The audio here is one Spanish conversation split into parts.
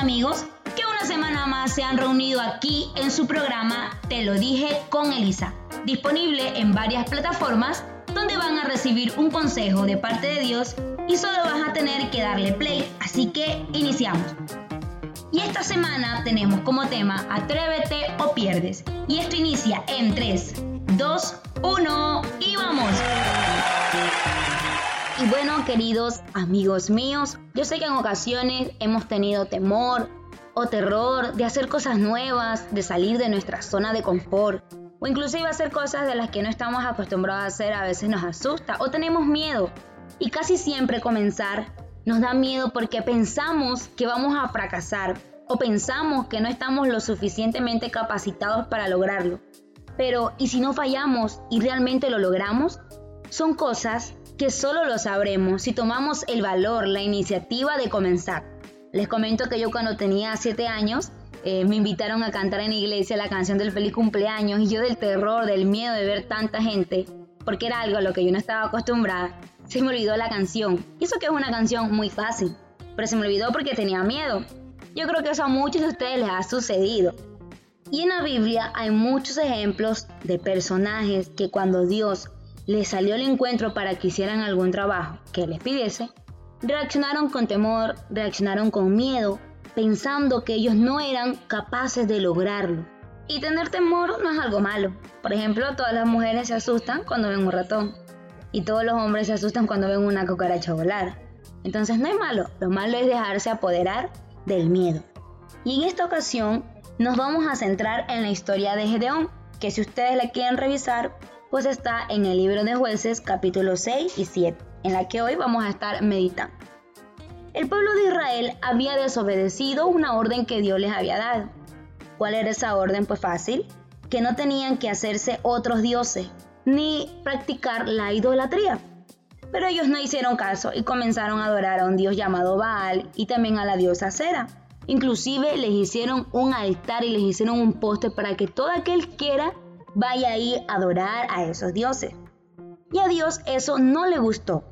amigos que una semana más se han reunido aquí en su programa Te lo dije con Elisa, disponible en varias plataformas donde van a recibir un consejo de parte de Dios y solo vas a tener que darle play. Así que iniciamos. Y esta semana tenemos como tema Atrévete o pierdes. Y esto inicia en 3, 2, 1 y vamos. Y bueno, queridos amigos míos, yo sé que en ocasiones hemos tenido temor o terror de hacer cosas nuevas, de salir de nuestra zona de confort o inclusive hacer cosas de las que no estamos acostumbrados a hacer a veces nos asusta o tenemos miedo. Y casi siempre comenzar nos da miedo porque pensamos que vamos a fracasar o pensamos que no estamos lo suficientemente capacitados para lograrlo. Pero, ¿y si no fallamos y realmente lo logramos? Son cosas que solo lo sabremos si tomamos el valor, la iniciativa de comenzar. Les comento que yo cuando tenía 7 años eh, me invitaron a cantar en iglesia la canción del feliz cumpleaños y yo del terror, del miedo de ver tanta gente, porque era algo a lo que yo no estaba acostumbrada, se me olvidó la canción. Y eso que es una canción muy fácil, pero se me olvidó porque tenía miedo. Yo creo que eso a muchos de ustedes les ha sucedido. Y en la Biblia hay muchos ejemplos de personajes que cuando Dios les salió el encuentro para que hicieran algún trabajo que les pidiese, reaccionaron con temor, reaccionaron con miedo, pensando que ellos no eran capaces de lograrlo. Y tener temor no es algo malo. Por ejemplo, todas las mujeres se asustan cuando ven un ratón. Y todos los hombres se asustan cuando ven una cucaracha volar. Entonces no es malo. Lo malo es dejarse apoderar del miedo. Y en esta ocasión nos vamos a centrar en la historia de Gedeón, que si ustedes la quieren revisar, pues está en el libro de jueces capítulo 6 y 7, en la que hoy vamos a estar meditando. El pueblo de Israel había desobedecido una orden que Dios les había dado. ¿Cuál era esa orden? Pues fácil, que no tenían que hacerse otros dioses, ni practicar la idolatría. Pero ellos no hicieron caso y comenzaron a adorar a un dios llamado Baal y también a la diosa Cera. Inclusive les hicieron un altar y les hicieron un poste para que todo aquel quiera vaya ahí a adorar a esos dioses. Y a Dios eso no le gustó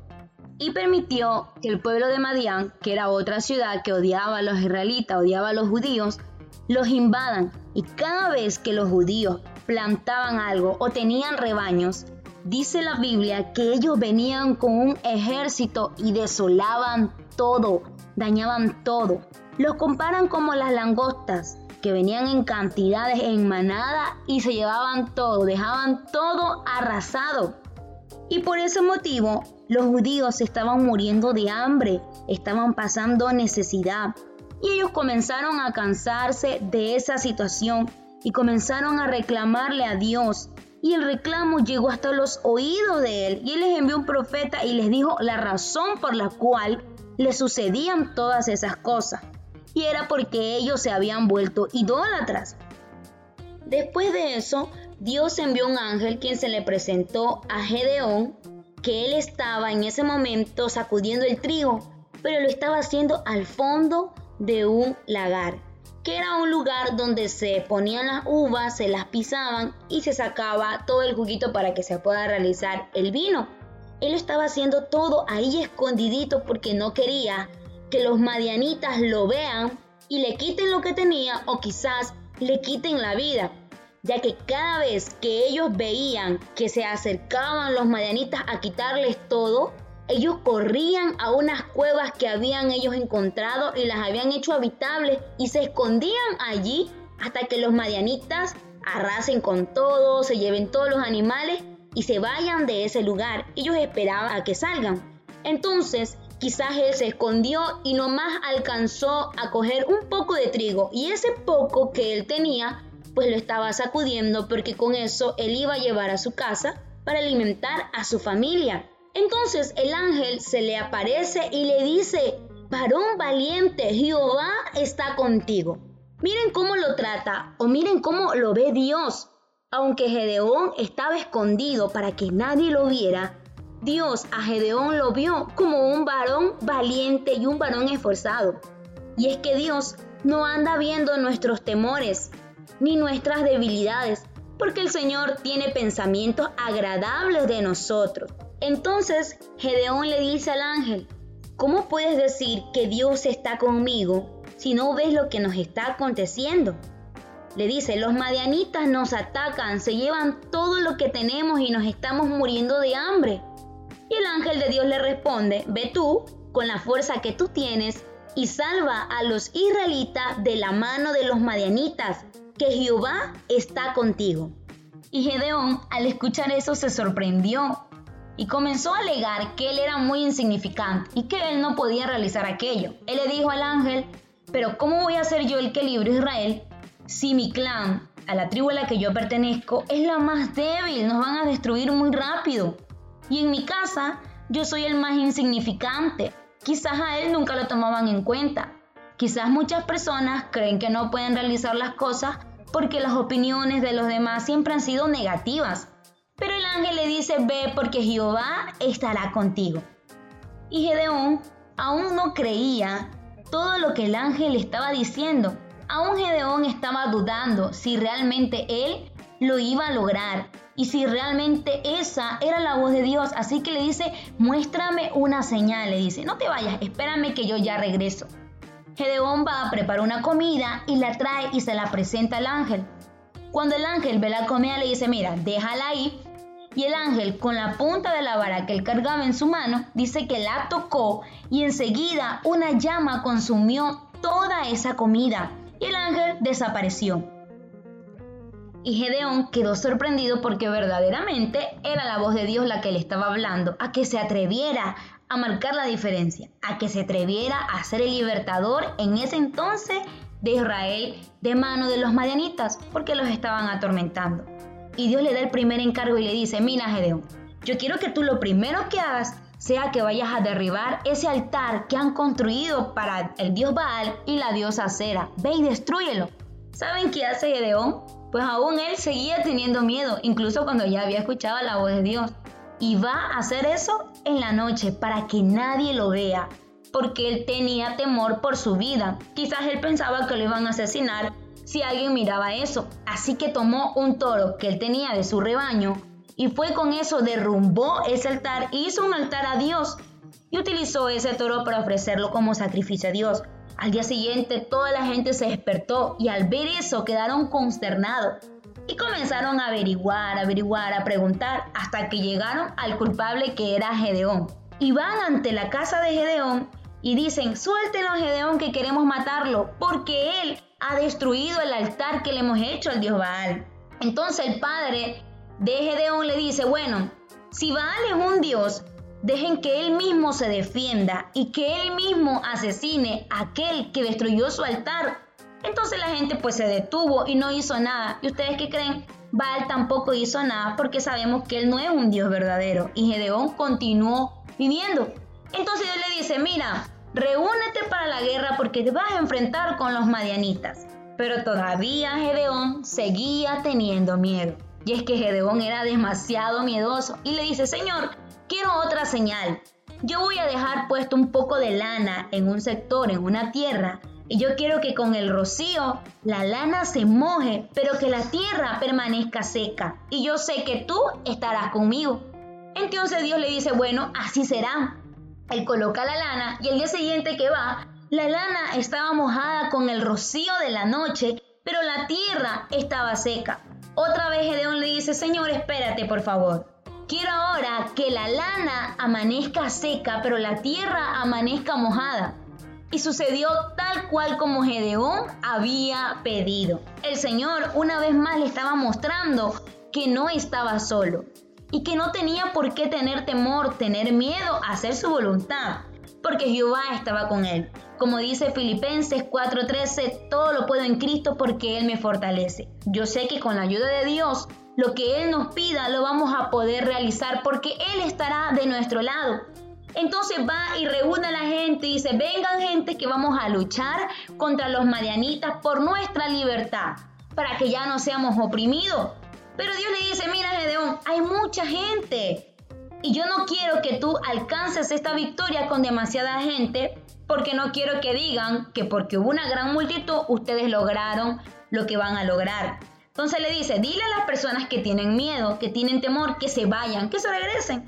y permitió que el pueblo de Madián, que era otra ciudad que odiaba a los israelitas, odiaba a los judíos, los invadan. Y cada vez que los judíos plantaban algo o tenían rebaños, dice la Biblia que ellos venían con un ejército y desolaban todo, dañaban todo. Los comparan como las langostas, que venían en cantidades, en manada y se llevaban todo, dejaban todo arrasado. Y por ese motivo los judíos estaban muriendo de hambre, estaban pasando necesidad. Y ellos comenzaron a cansarse de esa situación y comenzaron a reclamarle a Dios. Y el reclamo llegó hasta los oídos de él. Y él les envió un profeta y les dijo la razón por la cual le sucedían todas esas cosas y era porque ellos se habían vuelto idólatras. Después de eso, Dios envió un ángel quien se le presentó a Gedeón, que él estaba en ese momento sacudiendo el trigo, pero lo estaba haciendo al fondo de un lagar, que era un lugar donde se ponían las uvas, se las pisaban y se sacaba todo el juguito para que se pueda realizar el vino. Él estaba haciendo todo ahí escondidito porque no quería que los madianitas lo vean y le quiten lo que tenía o quizás le quiten la vida, ya que cada vez que ellos veían que se acercaban los madianitas a quitarles todo, ellos corrían a unas cuevas que habían ellos encontrado y las habían hecho habitables y se escondían allí hasta que los madianitas arrasen con todo, se lleven todos los animales y se vayan de ese lugar. Ellos esperaban a que salgan. Entonces, Quizás él se escondió y nomás alcanzó a coger un poco de trigo y ese poco que él tenía pues lo estaba sacudiendo porque con eso él iba a llevar a su casa para alimentar a su familia. Entonces el ángel se le aparece y le dice, varón valiente, Jehová está contigo. Miren cómo lo trata o miren cómo lo ve Dios. Aunque Gedeón estaba escondido para que nadie lo viera, Dios a Gedeón lo vio como un varón valiente y un varón esforzado. Y es que Dios no anda viendo nuestros temores ni nuestras debilidades, porque el Señor tiene pensamientos agradables de nosotros. Entonces Gedeón le dice al ángel, ¿cómo puedes decir que Dios está conmigo si no ves lo que nos está aconteciendo? Le dice, los madianitas nos atacan, se llevan todo lo que tenemos y nos estamos muriendo de hambre. Y el ángel de Dios le responde, ve tú, con la fuerza que tú tienes, y salva a los israelitas de la mano de los madianitas, que Jehová está contigo. Y Gedeón, al escuchar eso, se sorprendió y comenzó a alegar que él era muy insignificante y que él no podía realizar aquello. Él le dijo al ángel, pero ¿cómo voy a ser yo el que libre Israel si mi clan, a la tribu a la que yo pertenezco, es la más débil? Nos van a destruir muy rápido. Y en mi casa, yo soy el más insignificante. Quizás a él nunca lo tomaban en cuenta. Quizás muchas personas creen que no pueden realizar las cosas porque las opiniones de los demás siempre han sido negativas. Pero el ángel le dice, ve porque Jehová estará contigo. Y Gedeón aún no creía todo lo que el ángel estaba diciendo. Aún Gedeón estaba dudando si realmente él lo iba a lograr y si realmente esa era la voz de Dios. Así que le dice, muéstrame una señal. Le dice, no te vayas, espérame que yo ya regreso. Gedeón va a preparar una comida y la trae y se la presenta al ángel. Cuando el ángel ve la comida le dice, mira, déjala ahí. Y el ángel con la punta de la vara que él cargaba en su mano dice que la tocó y enseguida una llama consumió toda esa comida y el ángel desapareció. Y Gedeón quedó sorprendido porque verdaderamente era la voz de Dios la que le estaba hablando, a que se atreviera a marcar la diferencia, a que se atreviera a ser el libertador en ese entonces de Israel de mano de los madianitas, porque los estaban atormentando. Y Dios le da el primer encargo y le dice, mira Gedeón, yo quiero que tú lo primero que hagas sea que vayas a derribar ese altar que han construido para el dios Baal y la diosa Cera. Ve y destruyelo. ¿Saben qué hace Gedeón? Pues aún él seguía teniendo miedo, incluso cuando ya había escuchado la voz de Dios y va a hacer eso en la noche para que nadie lo vea, porque él tenía temor por su vida. Quizás él pensaba que lo iban a asesinar si alguien miraba eso. Así que tomó un toro que él tenía de su rebaño y fue con eso derrumbó ese altar y hizo un altar a Dios y utilizó ese toro para ofrecerlo como sacrificio a Dios. Al día siguiente toda la gente se despertó y al ver eso quedaron consternados y comenzaron a averiguar, averiguar, a preguntar hasta que llegaron al culpable que era Gedeón. Y van ante la casa de Gedeón y dicen, suéltenos Gedeón que queremos matarlo porque él ha destruido el altar que le hemos hecho al dios Baal. Entonces el padre de Gedeón le dice, bueno, si Baal es un dios, dejen que él mismo se defienda y que él mismo asesine a aquel que destruyó su altar entonces la gente pues se detuvo y no hizo nada. ¿Y ustedes qué creen? Baal tampoco hizo nada porque sabemos que él no es un Dios verdadero y Gedeón continuó viviendo. Entonces Dios le dice, mira, reúnete para la guerra porque te vas a enfrentar con los madianitas. Pero todavía Gedeón seguía teniendo miedo. Y es que Gedeón era demasiado miedoso y le dice, Señor, quiero otra señal. Yo voy a dejar puesto un poco de lana en un sector, en una tierra, y yo quiero que con el rocío la lana se moje, pero que la tierra permanezca seca. Y yo sé que tú estarás conmigo. Entonces Dios le dice, bueno, así será. Él coloca la lana y el día siguiente que va, la lana estaba mojada con el rocío de la noche, pero la tierra estaba seca. Otra vez Gedeón le dice, Señor, espérate por favor. Quiero ahora que la lana amanezca seca, pero la tierra amanezca mojada. Y sucedió tal cual como Gedeón había pedido. El Señor una vez más le estaba mostrando que no estaba solo y que no tenía por qué tener temor, tener miedo hacer su voluntad, porque Jehová estaba con él. Como dice Filipenses 4:13, todo lo puedo en Cristo porque Él me fortalece. Yo sé que con la ayuda de Dios, lo que Él nos pida lo vamos a poder realizar porque Él estará de nuestro lado. Entonces va y reúne a la gente y dice, vengan gente que vamos a luchar contra los madianitas por nuestra libertad, para que ya no seamos oprimidos. Pero Dios le dice, mira Gedeón, hay mucha gente. Y yo no quiero que tú alcances esta victoria con demasiada gente, porque no quiero que digan que porque hubo una gran multitud, ustedes lograron lo que van a lograr. Entonces le dice, dile a las personas que tienen miedo, que tienen temor, que se vayan, que se regresen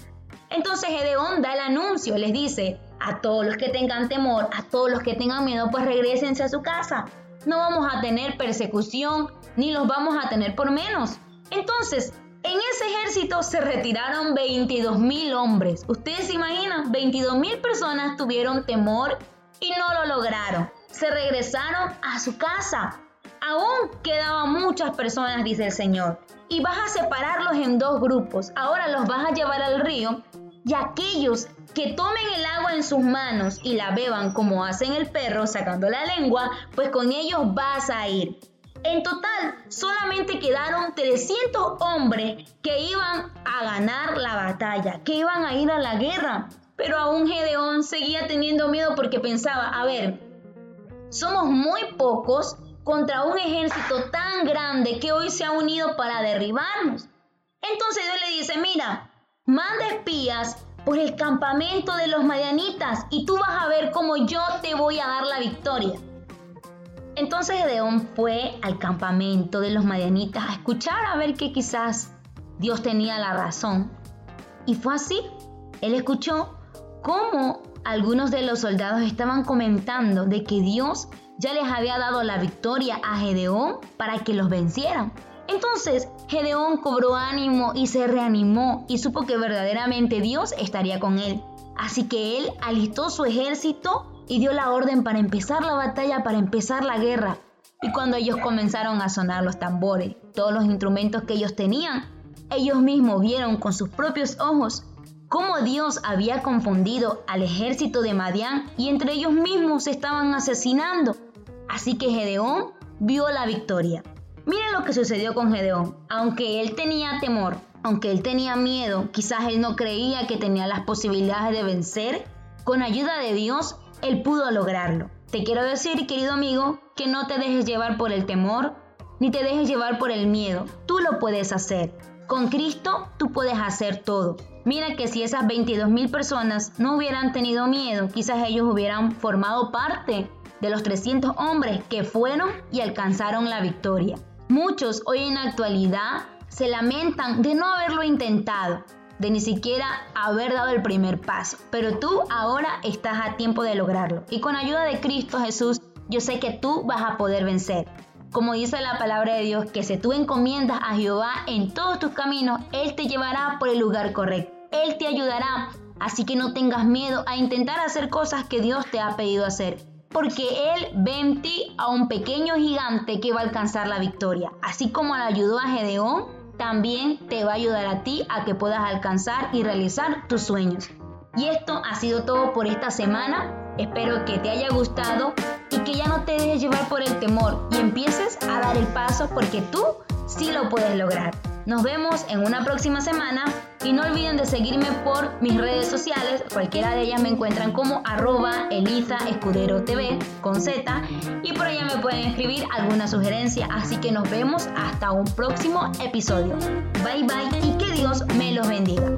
entonces Gedeón da el anuncio, les dice a todos los que tengan temor, a todos los que tengan miedo, pues regresense a su casa. No vamos a tener persecución, ni los vamos a tener por menos. Entonces, en ese ejército se retiraron 22 mil hombres. Ustedes se imaginan, 22 mil personas tuvieron temor y no lo lograron. Se regresaron a su casa. Aún quedaban muchas personas, dice el Señor. Y vas a separarlos en dos grupos. Ahora los vas a llevar al río y aquellos que tomen el agua en sus manos y la beban como hacen el perro sacando la lengua, pues con ellos vas a ir. En total, solamente quedaron 300 hombres que iban a ganar la batalla, que iban a ir a la guerra. Pero aún Gedeón seguía teniendo miedo porque pensaba, a ver, somos muy pocos contra un ejército tan grande que hoy se ha unido para derribarnos. Entonces Dios le dice, mira, manda espías por el campamento de los madianitas y tú vas a ver cómo yo te voy a dar la victoria. Entonces Gedeón fue al campamento de los madianitas a escuchar a ver que quizás Dios tenía la razón. Y fue así. Él escuchó cómo algunos de los soldados estaban comentando de que Dios ya les había dado la victoria a Gedeón para que los vencieran. Entonces Gedeón cobró ánimo y se reanimó y supo que verdaderamente Dios estaría con él. Así que él alistó su ejército y dio la orden para empezar la batalla, para empezar la guerra. Y cuando ellos comenzaron a sonar los tambores, todos los instrumentos que ellos tenían, ellos mismos vieron con sus propios ojos cómo Dios había confundido al ejército de Madián y entre ellos mismos se estaban asesinando. Así que Gedeón vio la victoria. Miren lo que sucedió con Gedeón. Aunque él tenía temor, aunque él tenía miedo, quizás él no creía que tenía las posibilidades de vencer, con ayuda de Dios, él pudo lograrlo. Te quiero decir, querido amigo, que no te dejes llevar por el temor, ni te dejes llevar por el miedo. Tú lo puedes hacer. Con Cristo tú puedes hacer todo. Mira que si esas 22 mil personas no hubieran tenido miedo, quizás ellos hubieran formado parte de los 300 hombres que fueron y alcanzaron la victoria. Muchos hoy en la actualidad se lamentan de no haberlo intentado, de ni siquiera haber dado el primer paso, pero tú ahora estás a tiempo de lograrlo. Y con ayuda de Cristo Jesús, yo sé que tú vas a poder vencer. Como dice la palabra de Dios, que si tú encomiendas a Jehová en todos tus caminos, Él te llevará por el lugar correcto. Él te ayudará. Así que no tengas miedo a intentar hacer cosas que Dios te ha pedido hacer porque Él ve a un pequeño gigante que va a alcanzar la victoria. Así como le ayudó a Gedeón, también te va a ayudar a ti a que puedas alcanzar y realizar tus sueños. Y esto ha sido todo por esta semana. Espero que te haya gustado y que ya no te dejes llevar por el temor y empieces a dar el paso porque tú sí lo puedes lograr. Nos vemos en una próxima semana y no olviden de seguirme por mis redes sociales. Cualquiera de ellas me encuentran como arroba Elisa Escudero TV con Z y por allá me pueden escribir alguna sugerencia. Así que nos vemos hasta un próximo episodio. Bye bye y que Dios me los bendiga.